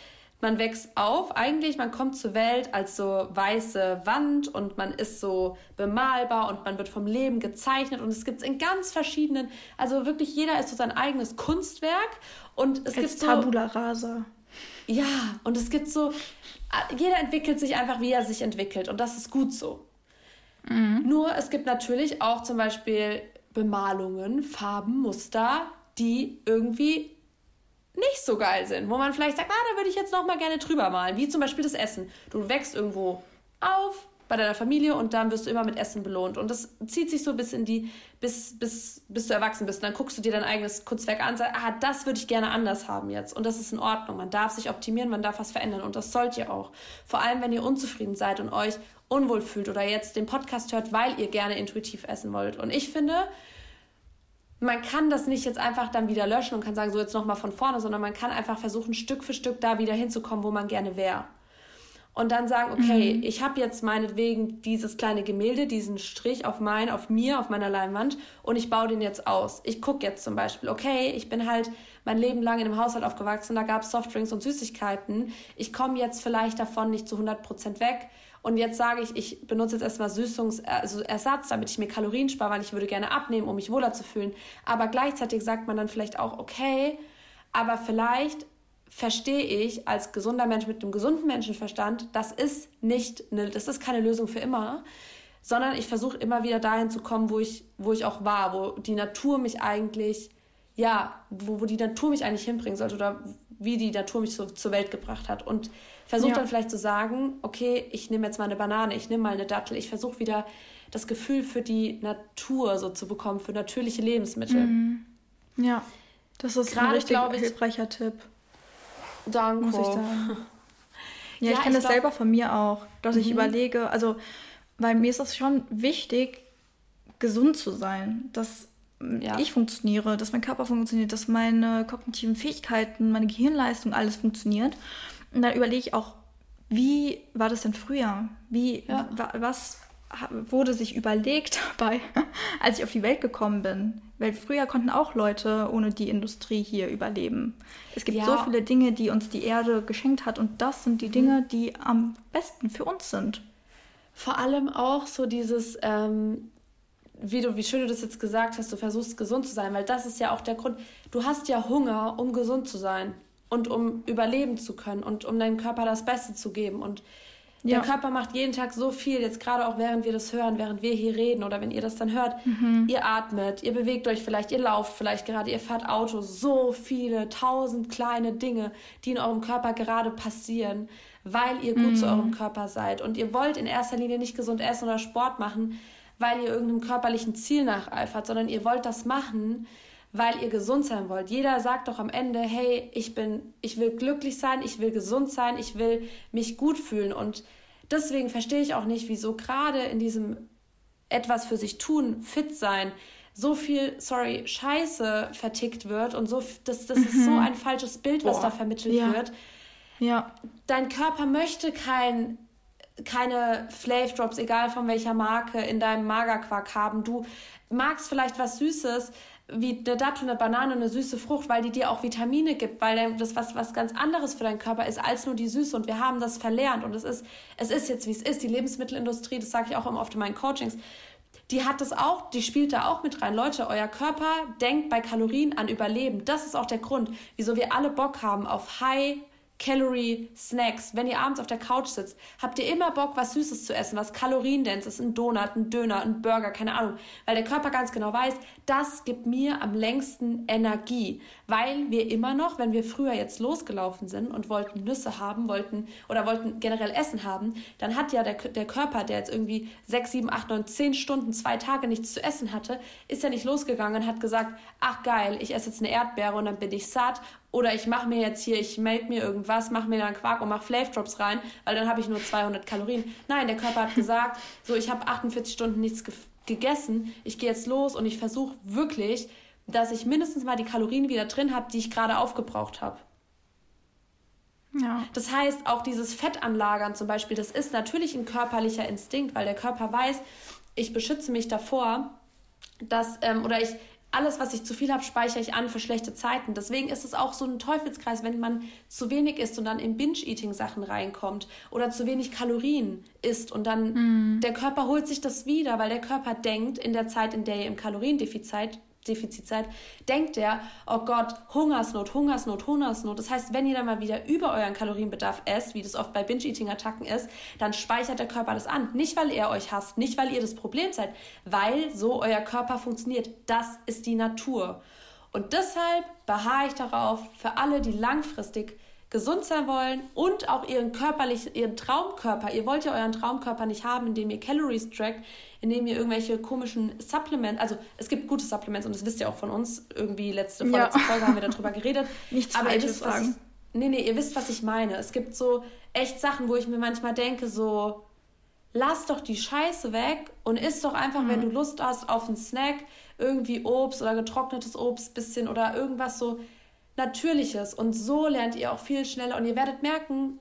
man wächst auf, eigentlich, man kommt zur Welt als so weiße Wand und man ist so bemalbar und man wird vom Leben gezeichnet und es gibt es in ganz verschiedenen, also wirklich jeder ist so sein eigenes Kunstwerk und es als gibt so... Tabula rasa. Ja, und es gibt so, jeder entwickelt sich einfach, wie er sich entwickelt und das ist gut so. Mhm. Nur es gibt natürlich auch zum Beispiel Bemalungen, Farben, Muster, die irgendwie nicht so geil sind, wo man vielleicht sagt, ah, da würde ich jetzt noch mal gerne drüber malen, wie zum Beispiel das Essen. Du wächst irgendwo auf bei deiner Familie und dann wirst du immer mit Essen belohnt und das zieht sich so bis in die bis bis bis du erwachsen bist und dann guckst du dir dein eigenes Kunstwerk an und sagst, ah, das würde ich gerne anders haben jetzt und das ist in Ordnung. Man darf sich optimieren, man darf was verändern und das sollt ihr auch. Vor allem, wenn ihr unzufrieden seid und euch unwohl fühlt oder jetzt den Podcast hört, weil ihr gerne intuitiv essen wollt. Und ich finde, man kann das nicht jetzt einfach dann wieder löschen und kann sagen, so jetzt nochmal von vorne, sondern man kann einfach versuchen, Stück für Stück da wieder hinzukommen, wo man gerne wäre. Und dann sagen, okay, mhm. ich habe jetzt meinetwegen dieses kleine Gemälde, diesen Strich auf mein, auf mir, auf meiner Leinwand und ich baue den jetzt aus. Ich gucke jetzt zum Beispiel, okay, ich bin halt mein Leben lang in einem Haushalt aufgewachsen, da gab es Softdrinks und Süßigkeiten. Ich komme jetzt vielleicht davon nicht zu 100% weg und jetzt sage ich, ich benutze jetzt erstmal Süßungsersatz, also damit ich mir Kalorien spare, weil ich würde gerne abnehmen, um mich wohler zu fühlen. Aber gleichzeitig sagt man dann vielleicht auch, okay, aber vielleicht verstehe ich als gesunder Mensch mit einem gesunden Menschenverstand, das ist nicht eine, das ist keine Lösung für immer, sondern ich versuche immer wieder dahin zu kommen, wo ich, wo ich auch war, wo die Natur mich eigentlich, ja, wo, wo die Natur mich eigentlich hinbringen sollte oder wie die Natur mich so zur Welt gebracht hat. Und versuche ja. dann vielleicht zu sagen, okay, ich nehme jetzt mal eine Banane, ich nehme mal eine Dattel, ich versuche wieder das Gefühl für die Natur so zu bekommen, für natürliche Lebensmittel. Mhm. Ja, das ist Gerade, ein richtig ich, hilfreicher Tipp. Danke. Muss ich sagen. Ja, ja ich kenne das selber von mir auch, dass mhm. ich überlege, also, weil mir ist es schon wichtig, gesund zu sein, dass ja. ich funktioniere, dass mein Körper funktioniert, dass meine kognitiven Fähigkeiten, meine Gehirnleistung, alles funktioniert. Und dann überlege ich auch, wie war das denn früher? Wie, ja. was wurde sich überlegt dabei, als ich auf die Welt gekommen bin? Weil früher konnten auch Leute ohne die Industrie hier überleben. Es gibt ja. so viele Dinge, die uns die Erde geschenkt hat und das sind die Dinge, mhm. die am besten für uns sind. Vor allem auch so dieses, ähm, wie du, wie schön du das jetzt gesagt hast, du versuchst gesund zu sein, weil das ist ja auch der Grund. Du hast ja Hunger, um gesund zu sein und um überleben zu können und um deinem Körper das Beste zu geben. Und ja. der Körper macht jeden Tag so viel, jetzt gerade auch während wir das hören, während wir hier reden oder wenn ihr das dann hört, mhm. ihr atmet, ihr bewegt euch vielleicht, ihr lauft vielleicht gerade, ihr fahrt Auto, so viele, tausend kleine Dinge, die in eurem Körper gerade passieren, weil ihr gut mhm. zu eurem Körper seid. Und ihr wollt in erster Linie nicht gesund essen oder Sport machen, weil ihr irgendeinem körperlichen Ziel nacheifert, sondern ihr wollt das machen, weil ihr gesund sein wollt. Jeder sagt doch am Ende, hey, ich bin, ich will glücklich sein, ich will gesund sein, ich will mich gut fühlen. Und deswegen verstehe ich auch nicht, wieso gerade in diesem etwas für sich tun, fit sein, so viel, sorry, Scheiße vertickt wird und so, das, das mhm. ist so mhm. ein falsches Bild, was Boah. da vermittelt ja. wird. Ja. Dein Körper möchte kein, keine Flav Drops, egal von welcher Marke, in deinem Magerquark haben. Du magst vielleicht was Süßes, wie eine Dattel, eine Banane, eine süße Frucht, weil die dir auch Vitamine gibt, weil das was, was ganz anderes für deinen Körper ist als nur die Süße. Und wir haben das verlernt. Und es ist, es ist jetzt, wie es ist. Die Lebensmittelindustrie, das sage ich auch immer oft in meinen Coachings, die hat das auch, die spielt da auch mit rein. Leute, euer Körper denkt bei Kalorien an Überleben. Das ist auch der Grund, wieso wir alle Bock haben auf High Calorie Snacks. Wenn ihr abends auf der Couch sitzt, habt ihr immer Bock, was Süßes zu essen, was kaloriendens ist, ein Donut, ein Döner, ein Burger, keine Ahnung. Weil der Körper ganz genau weiß, das gibt mir am längsten Energie. Weil wir immer noch, wenn wir früher jetzt losgelaufen sind und wollten Nüsse haben, wollten oder wollten generell Essen haben, dann hat ja der, der Körper, der jetzt irgendwie sechs, sieben, acht, neun, zehn Stunden, zwei Tage nichts zu essen hatte, ist ja nicht losgegangen und hat gesagt, ach geil, ich esse jetzt eine Erdbeere und dann bin ich satt oder ich mache mir jetzt hier, ich melde mir irgendwas, mache mir dann Quark und mache Flav Drops rein, weil dann habe ich nur 200 Kalorien. Nein, der Körper hat gesagt, so ich habe 48 Stunden nichts ge gegessen, ich gehe jetzt los und ich versuche wirklich, dass ich mindestens mal die Kalorien wieder drin habe, die ich gerade aufgebraucht habe. Ja. Das heißt, auch dieses Fettanlagern zum Beispiel, das ist natürlich ein körperlicher Instinkt, weil der Körper weiß, ich beschütze mich davor, dass, ähm, oder ich, alles, was ich zu viel habe, speichere ich an für schlechte Zeiten. Deswegen ist es auch so ein Teufelskreis, wenn man zu wenig isst und dann in Binge-Eating-Sachen reinkommt oder zu wenig Kalorien isst und dann mm. der Körper holt sich das wieder, weil der Körper denkt, in der Zeit, in der ihr im Kaloriendefizit Defizit seid, denkt er, oh Gott, Hungersnot, Hungersnot, Hungersnot. Das heißt, wenn ihr dann mal wieder über euren Kalorienbedarf esst, wie das oft bei Binge-Eating-Attacken ist, dann speichert der Körper das an. Nicht, weil er euch hasst, nicht, weil ihr das Problem seid, weil so euer Körper funktioniert. Das ist die Natur. Und deshalb beharre ich darauf, für alle, die langfristig gesund sein wollen und auch ihren körperlich, ihren Traumkörper. Ihr wollt ja euren Traumkörper nicht haben, indem ihr Calories trackt, indem ihr irgendwelche komischen Supplements, also es gibt gute Supplements und das wisst ihr auch von uns, irgendwie letzte, vorletzte ja. Folge haben wir darüber geredet. Nichts Aber ihr wisst, was ich, nee, nee, ihr wisst, was ich meine. Es gibt so echt Sachen, wo ich mir manchmal denke, so, lass doch die Scheiße weg und isst doch einfach, mhm. wenn du Lust hast, auf einen Snack, irgendwie Obst oder getrocknetes Obst, bisschen oder irgendwas so Natürliches. Und so lernt ihr auch viel schneller und ihr werdet merken,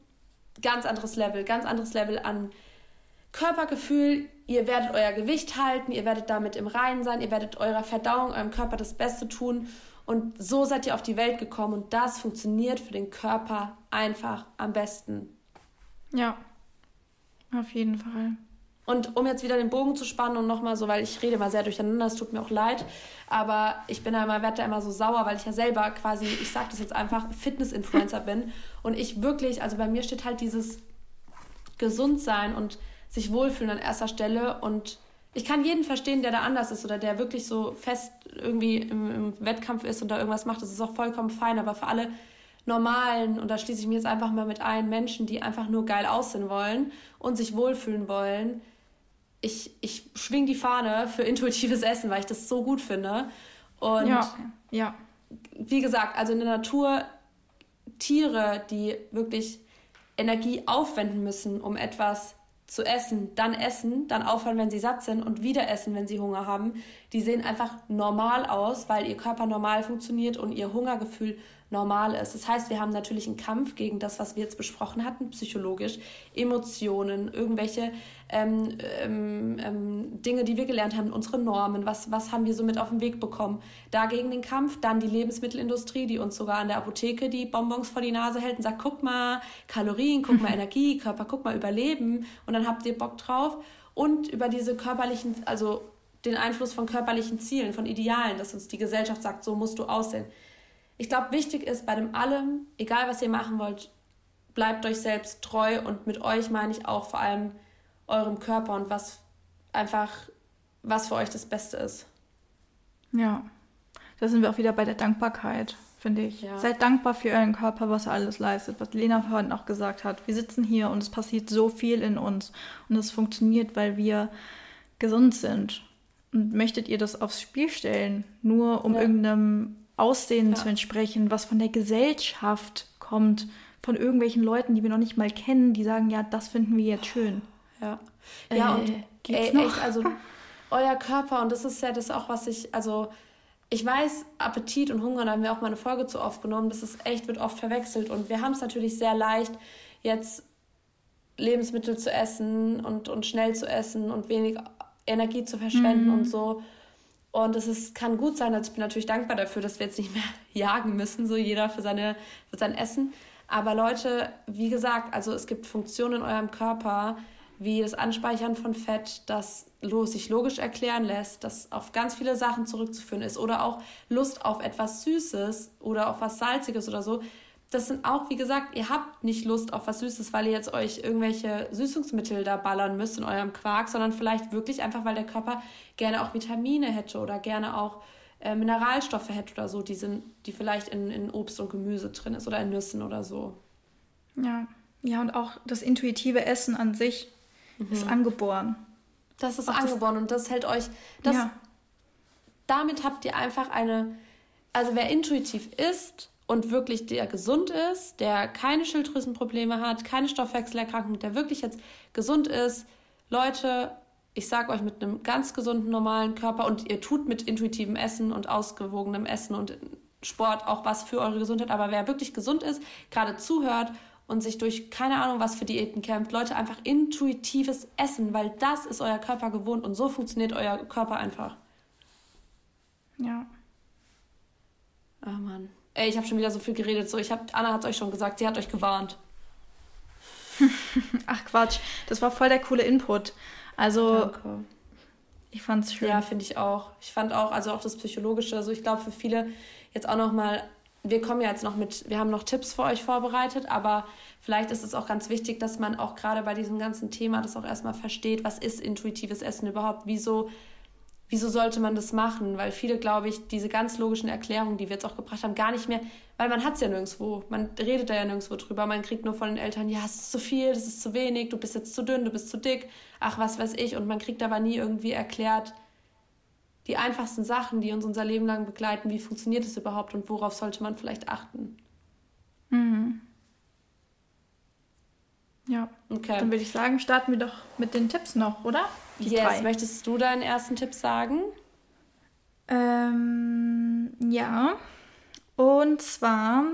ganz anderes Level, ganz anderes Level an Körpergefühl, ihr werdet euer Gewicht halten, ihr werdet damit im Reinen sein, ihr werdet eurer Verdauung, eurem Körper das Beste tun. Und so seid ihr auf die Welt gekommen und das funktioniert für den Körper einfach am besten. Ja, auf jeden Fall. Und um jetzt wieder den Bogen zu spannen und nochmal so, weil ich rede mal sehr durcheinander, es tut mir auch leid, aber ich bin da immer, werde da immer so sauer, weil ich ja selber quasi, ich sag das jetzt einfach, Fitness-Influencer bin und ich wirklich, also bei mir steht halt dieses Gesundsein und sich wohlfühlen an erster Stelle. Und ich kann jeden verstehen, der da anders ist oder der wirklich so fest irgendwie im, im Wettkampf ist und da irgendwas macht. Das ist auch vollkommen fein. Aber für alle normalen, und da schließe ich mich jetzt einfach mal mit ein, Menschen, die einfach nur geil aussehen wollen und sich wohlfühlen wollen, ich, ich schwing die Fahne für intuitives Essen, weil ich das so gut finde. Und ja, ja. wie gesagt, also in der Natur Tiere, die wirklich Energie aufwenden müssen, um etwas zu essen, dann essen, dann aufhören, wenn sie satt sind und wieder essen, wenn sie Hunger haben. Die sehen einfach normal aus, weil ihr Körper normal funktioniert und ihr Hungergefühl normal ist. Das heißt, wir haben natürlich einen Kampf gegen das, was wir jetzt besprochen hatten, psychologisch, Emotionen, irgendwelche ähm, ähm, ähm, Dinge, die wir gelernt haben, unsere Normen, was, was haben wir so mit auf den Weg bekommen. Dagegen den Kampf, dann die Lebensmittelindustrie, die uns sogar an der Apotheke die Bonbons vor die Nase hält und sagt, guck mal, Kalorien, guck mal Energie, Körper, guck mal Überleben und dann habt ihr Bock drauf. Und über diese körperlichen, also den Einfluss von körperlichen Zielen, von Idealen, dass uns die Gesellschaft sagt, so musst du aussehen. Ich glaube, wichtig ist bei dem allem, egal was ihr machen wollt, bleibt euch selbst treu und mit euch meine ich auch vor allem eurem Körper und was einfach, was für euch das Beste ist. Ja, da sind wir auch wieder bei der Dankbarkeit, finde ich. Ja. Seid dankbar für euren Körper, was er alles leistet, was Lena vorhin auch gesagt hat. Wir sitzen hier und es passiert so viel in uns und es funktioniert, weil wir gesund sind. Und möchtet ihr das aufs Spiel stellen, nur um ja. irgendeinem Aussehen ja. zu entsprechen, was von der Gesellschaft kommt, von irgendwelchen Leuten, die wir noch nicht mal kennen, die sagen, ja, das finden wir jetzt schön. Ja. Ja, äh, und ey, echt, also euer Körper, und das ist ja das auch, was ich, also ich weiß, Appetit und Hunger, da haben wir auch mal eine Folge zu aufgenommen, das ist echt, wird oft verwechselt. Und wir haben es natürlich sehr leicht, jetzt Lebensmittel zu essen und, und schnell zu essen und wenig Energie zu verschwenden mhm. und so. Und es ist, kann gut sein, also ich bin natürlich dankbar dafür, dass wir jetzt nicht mehr jagen müssen, so jeder für, seine, für sein Essen. Aber Leute, wie gesagt, also es gibt Funktionen in eurem Körper, wie das Anspeichern von Fett, das sich logisch erklären lässt, das auf ganz viele Sachen zurückzuführen ist oder auch Lust auf etwas Süßes oder auf was Salziges oder so. Das sind auch, wie gesagt, ihr habt nicht Lust auf was Süßes, weil ihr jetzt euch irgendwelche Süßungsmittel da ballern müsst in eurem Quark, sondern vielleicht wirklich einfach, weil der Körper gerne auch Vitamine hätte oder gerne auch äh, Mineralstoffe hätte oder so, die, sind, die vielleicht in, in Obst und Gemüse drin ist oder in Nüssen oder so. Ja, ja, und auch das intuitive Essen an sich mhm. ist angeboren. Das ist Ach, angeboren das, und das hält euch. Das, ja. Damit habt ihr einfach eine. Also wer intuitiv isst und wirklich der gesund ist, der keine Schilddrüsenprobleme hat, keine Stoffwechselerkrankung, der wirklich jetzt gesund ist, Leute, ich sage euch mit einem ganz gesunden, normalen Körper und ihr tut mit intuitivem Essen und ausgewogenem Essen und Sport auch was für eure Gesundheit, aber wer wirklich gesund ist, gerade zuhört und sich durch keine Ahnung was für Diäten kämpft, Leute einfach intuitives Essen, weil das ist euer Körper gewohnt und so funktioniert euer Körper einfach. Ja. Oh Mann. Ey, ich habe schon wieder so viel geredet. So, ich hab, Anna hat euch schon gesagt, sie hat euch gewarnt. Ach Quatsch, das war voll der coole Input. Also, Danke. ich fand's schön. Ja, finde ich auch. Ich fand auch, also auch das Psychologische. Also ich glaube für viele jetzt auch noch mal wir kommen ja jetzt noch mit, wir haben noch Tipps für euch vorbereitet, aber vielleicht ist es auch ganz wichtig, dass man auch gerade bei diesem ganzen Thema das auch erstmal versteht, was ist intuitives Essen überhaupt, wieso, wieso sollte man das machen, weil viele, glaube ich, diese ganz logischen Erklärungen, die wir jetzt auch gebracht haben, gar nicht mehr, weil man hat es ja nirgendwo, man redet da ja nirgendwo drüber, man kriegt nur von den Eltern, ja, es ist zu viel, das ist zu wenig, du bist jetzt zu dünn, du bist zu dick, ach, was weiß ich, und man kriegt aber nie irgendwie erklärt, die einfachsten Sachen, die uns unser Leben lang begleiten. Wie funktioniert es überhaupt und worauf sollte man vielleicht achten? Mhm. Ja. Okay. Dann würde ich sagen, starten wir doch mit den Tipps noch, oder? Die yes. Drei. Möchtest du deinen ersten Tipp sagen? Ähm, ja. Und zwar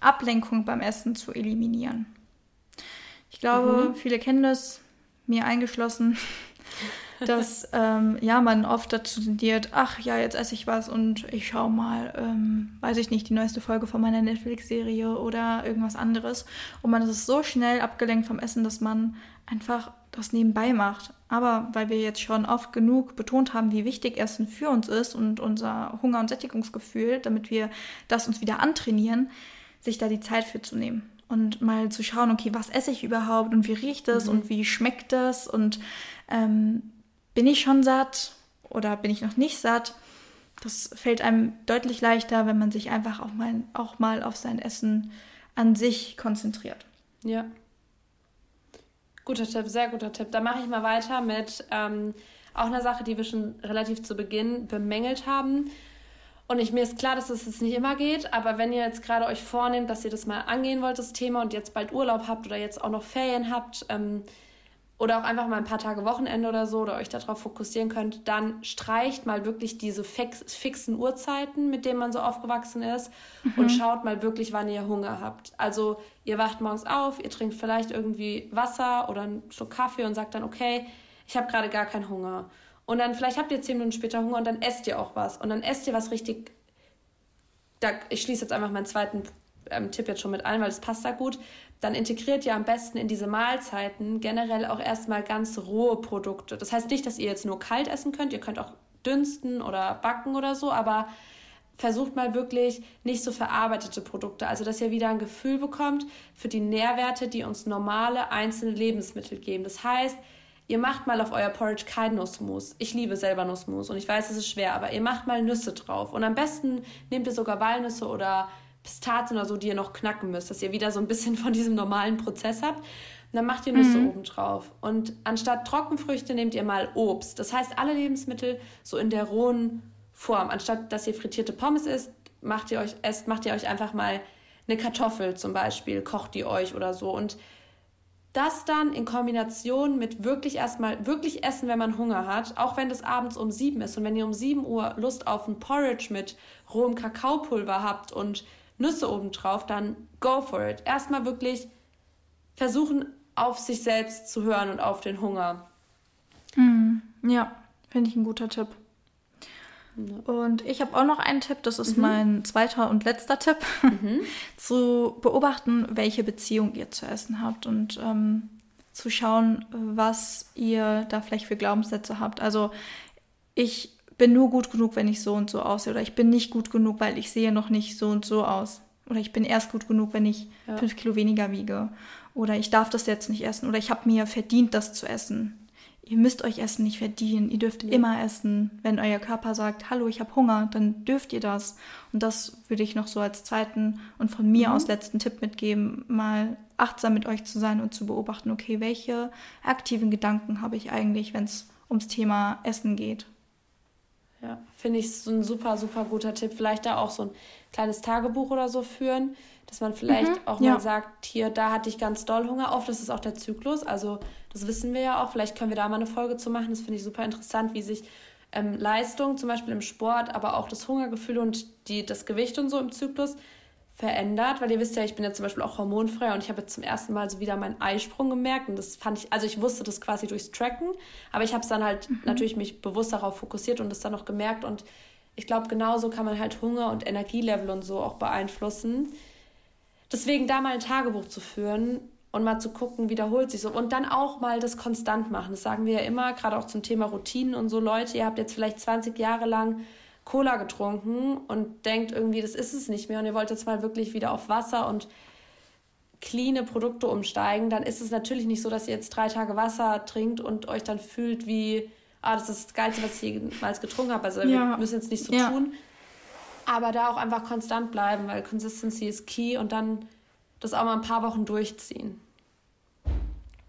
Ablenkung beim Essen zu eliminieren. Ich glaube, mhm. viele kennen das, mir eingeschlossen dass ähm, ja man oft dazu tendiert, ach ja, jetzt esse ich was und ich schaue mal, ähm, weiß ich nicht, die neueste Folge von meiner Netflix-Serie oder irgendwas anderes. Und man ist so schnell abgelenkt vom Essen, dass man einfach das nebenbei macht. Aber weil wir jetzt schon oft genug betont haben, wie wichtig Essen für uns ist und unser Hunger- und Sättigungsgefühl, damit wir das uns wieder antrainieren, sich da die Zeit für zu nehmen und mal zu schauen, okay, was esse ich überhaupt und wie riecht es mhm. und wie schmeckt es und ähm, bin ich schon satt oder bin ich noch nicht satt? Das fällt einem deutlich leichter, wenn man sich einfach auch mal, auch mal auf sein Essen an sich konzentriert. Ja. Guter Tipp, sehr guter Tipp. Da mache ich mal weiter mit ähm, auch einer Sache, die wir schon relativ zu Beginn bemängelt haben. Und ich, mir ist klar, dass es das nicht immer geht, aber wenn ihr jetzt gerade euch vornehmt, dass ihr das mal angehen wollt, das Thema, und jetzt bald Urlaub habt oder jetzt auch noch Ferien habt, ähm, oder auch einfach mal ein paar Tage Wochenende oder so oder euch darauf fokussieren könnt, dann streicht mal wirklich diese fix, fixen Uhrzeiten, mit denen man so aufgewachsen ist mhm. und schaut mal wirklich, wann ihr Hunger habt. Also ihr wacht morgens auf, ihr trinkt vielleicht irgendwie Wasser oder einen Schluck Kaffee und sagt dann, okay, ich habe gerade gar keinen Hunger. Und dann vielleicht habt ihr zehn Minuten später Hunger und dann esst ihr auch was. Und dann esst ihr was richtig. Da, ich schließe jetzt einfach meinen zweiten ähm, Tipp jetzt schon mit ein, weil das passt da gut dann integriert ihr am besten in diese Mahlzeiten generell auch erstmal ganz rohe Produkte. Das heißt nicht, dass ihr jetzt nur kalt essen könnt, ihr könnt auch dünsten oder backen oder so, aber versucht mal wirklich nicht so verarbeitete Produkte, also dass ihr wieder ein Gefühl bekommt für die Nährwerte, die uns normale einzelne Lebensmittel geben. Das heißt, ihr macht mal auf euer Porridge kein Nussmus. Ich liebe selber Nussmus und ich weiß, es ist schwer, aber ihr macht mal Nüsse drauf und am besten nehmt ihr sogar Walnüsse oder Pistazien oder so, die ihr noch knacken müsst, dass ihr wieder so ein bisschen von diesem normalen Prozess habt. Und dann macht ihr Nüsse mhm. oben drauf. Und anstatt Trockenfrüchte nehmt ihr mal Obst. Das heißt, alle Lebensmittel so in der rohen Form. Anstatt dass ihr frittierte Pommes isst, macht ihr euch, esst, macht ihr euch einfach mal eine Kartoffel zum Beispiel, kocht die euch oder so. Und das dann in Kombination mit wirklich erstmal wirklich essen, wenn man Hunger hat, auch wenn das abends um sieben ist und wenn ihr um sieben Uhr Lust auf ein Porridge mit rohem Kakaopulver habt und Nüsse obendrauf, dann go for it. Erstmal wirklich versuchen, auf sich selbst zu hören und auf den Hunger. Mm, ja, finde ich ein guter Tipp. Und ich habe auch noch einen Tipp, das ist mhm. mein zweiter und letzter Tipp, mhm. zu beobachten, welche Beziehung ihr zu essen habt und ähm, zu schauen, was ihr da vielleicht für Glaubenssätze habt. Also ich bin nur gut genug, wenn ich so und so aussehe oder ich bin nicht gut genug, weil ich sehe noch nicht so und so aus. Oder ich bin erst gut genug, wenn ich ja. fünf Kilo weniger wiege. Oder ich darf das jetzt nicht essen. Oder ich habe mir verdient, das zu essen ihr müsst euch Essen nicht verdienen. Ihr dürft ja. immer essen. Wenn euer Körper sagt, hallo, ich habe Hunger, dann dürft ihr das. Und das würde ich noch so als zweiten und von mir mhm. aus letzten Tipp mitgeben, mal achtsam mit euch zu sein und zu beobachten, okay, welche aktiven Gedanken habe ich eigentlich, wenn es ums Thema Essen geht. Ja, finde ich so ein super, super guter Tipp. Vielleicht da auch so ein kleines Tagebuch oder so führen, dass man vielleicht mhm, auch ja. mal sagt, hier, da hatte ich ganz doll Hunger. Oft ist es auch der Zyklus, also das wissen wir ja auch. Vielleicht können wir da mal eine Folge zu machen. Das finde ich super interessant, wie sich ähm, Leistung, zum Beispiel im Sport, aber auch das Hungergefühl und die, das Gewicht und so im Zyklus verändert, weil ihr wisst ja, ich bin ja zum Beispiel auch hormonfrei und ich habe jetzt zum ersten Mal so wieder meinen Eisprung gemerkt und das fand ich, also ich wusste das quasi durchs Tracken, aber ich habe es dann halt mhm. natürlich mich bewusst darauf fokussiert und das dann noch gemerkt und ich glaube, genauso kann man halt Hunger und Energielevel und so auch beeinflussen. Deswegen da mal ein Tagebuch zu führen und mal zu gucken, wiederholt sich so. Und dann auch mal das konstant machen. Das sagen wir ja immer, gerade auch zum Thema Routinen und so. Leute, ihr habt jetzt vielleicht 20 Jahre lang Cola getrunken und denkt irgendwie, das ist es nicht mehr und ihr wollt jetzt mal wirklich wieder auf Wasser und cleane Produkte umsteigen, dann ist es natürlich nicht so, dass ihr jetzt drei Tage Wasser trinkt und euch dann fühlt wie, ah, das ist das Geilste, was ich jemals getrunken habe. Also ja. wir müssen jetzt nicht so ja. tun. Aber da auch einfach konstant bleiben, weil Consistency ist key und dann das auch mal ein paar Wochen durchziehen.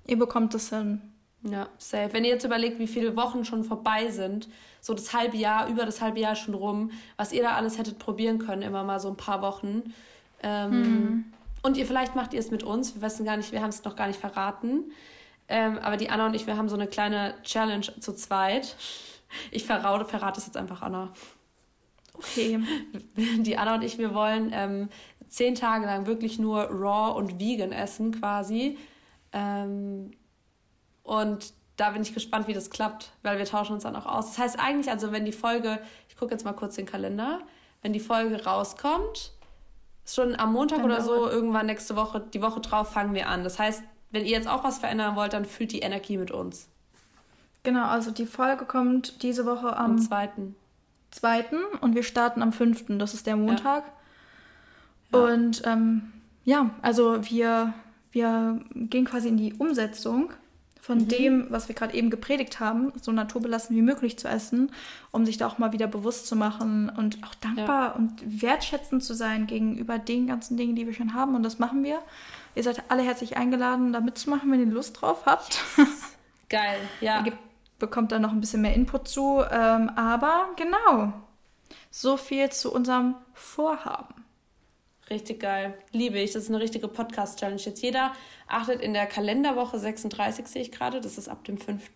Ihr bekommt es hin. Ja, safe. Wenn ihr jetzt überlegt, wie viele Wochen schon vorbei sind, so das halbe Jahr, über das halbe Jahr schon rum, was ihr da alles hättet probieren können, immer mal so ein paar Wochen. Ähm, mhm. Und ihr vielleicht macht ihr es mit uns. Wir wissen gar nicht, wir haben es noch gar nicht verraten. Ähm, aber die Anna und ich, wir haben so eine kleine Challenge zu zweit. Ich verrate, verrate es jetzt einfach Anna. Okay. Die Anna und ich, wir wollen ähm, zehn Tage lang wirklich nur raw und vegan essen quasi. Ähm, und da bin ich gespannt, wie das klappt, weil wir tauschen uns dann auch aus. Das heißt eigentlich, also wenn die Folge, ich gucke jetzt mal kurz den Kalender, wenn die Folge rauskommt, schon am Montag dann oder so, irgendwann nächste Woche, die Woche drauf fangen wir an. Das heißt, wenn ihr jetzt auch was verändern wollt, dann fühlt die Energie mit uns. Genau, also die Folge kommt diese Woche am, am 2. 2. und wir starten am 5. Das ist der Montag. Ja. Und ähm, ja, also wir, wir gehen quasi in die Umsetzung von mhm. dem, was wir gerade eben gepredigt haben, so naturbelassen wie möglich zu essen, um sich da auch mal wieder bewusst zu machen und auch dankbar ja. und wertschätzend zu sein gegenüber den ganzen Dingen, die wir schon haben. Und das machen wir. Ihr seid alle herzlich eingeladen, da mitzumachen, wenn ihr Lust drauf habt. Geil, ja. Ihr bekommt da noch ein bisschen mehr Input zu. Ähm, aber genau, so viel zu unserem Vorhaben. Richtig geil. Liebe ich. Das ist eine richtige Podcast-Challenge. Jetzt jeder achtet in der Kalenderwoche 36, sehe ich gerade, das ist ab dem 5.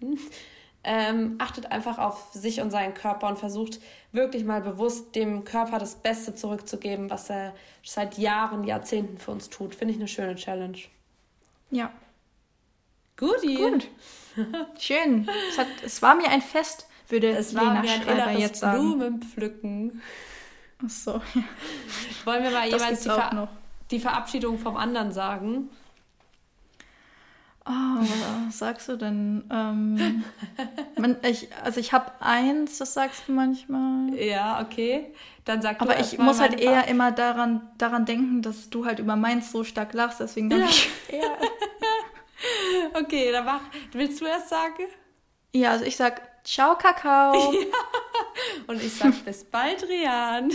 Ähm, achtet einfach auf sich und seinen Körper und versucht wirklich mal bewusst dem Körper das Beste zurückzugeben, was er seit Jahren, Jahrzehnten für uns tut. Finde ich eine schöne Challenge. Ja. Guti. Gut. Schön. Es, hat, es war mir ein Fest, würde es war Lena mir ein Schreiber jetzt sagen. Blumenpflücken. Ach so. Ja. Wollen wir mal jeweils die, Ver die, Verabschiedung vom anderen sagen? Oh, was sagst du denn? Ähm, man, ich, also ich habe eins, das sagst du manchmal. Ja, okay. Dann sag du Aber ich muss halt eher Ver immer daran, daran denken, dass du halt über meins so stark lachst, deswegen ja. ich eher. okay, dann mach. Willst du erst sagen? Ja, also ich sag Ciao, Kakao. Ja. Und ich sag bis bald, Rian.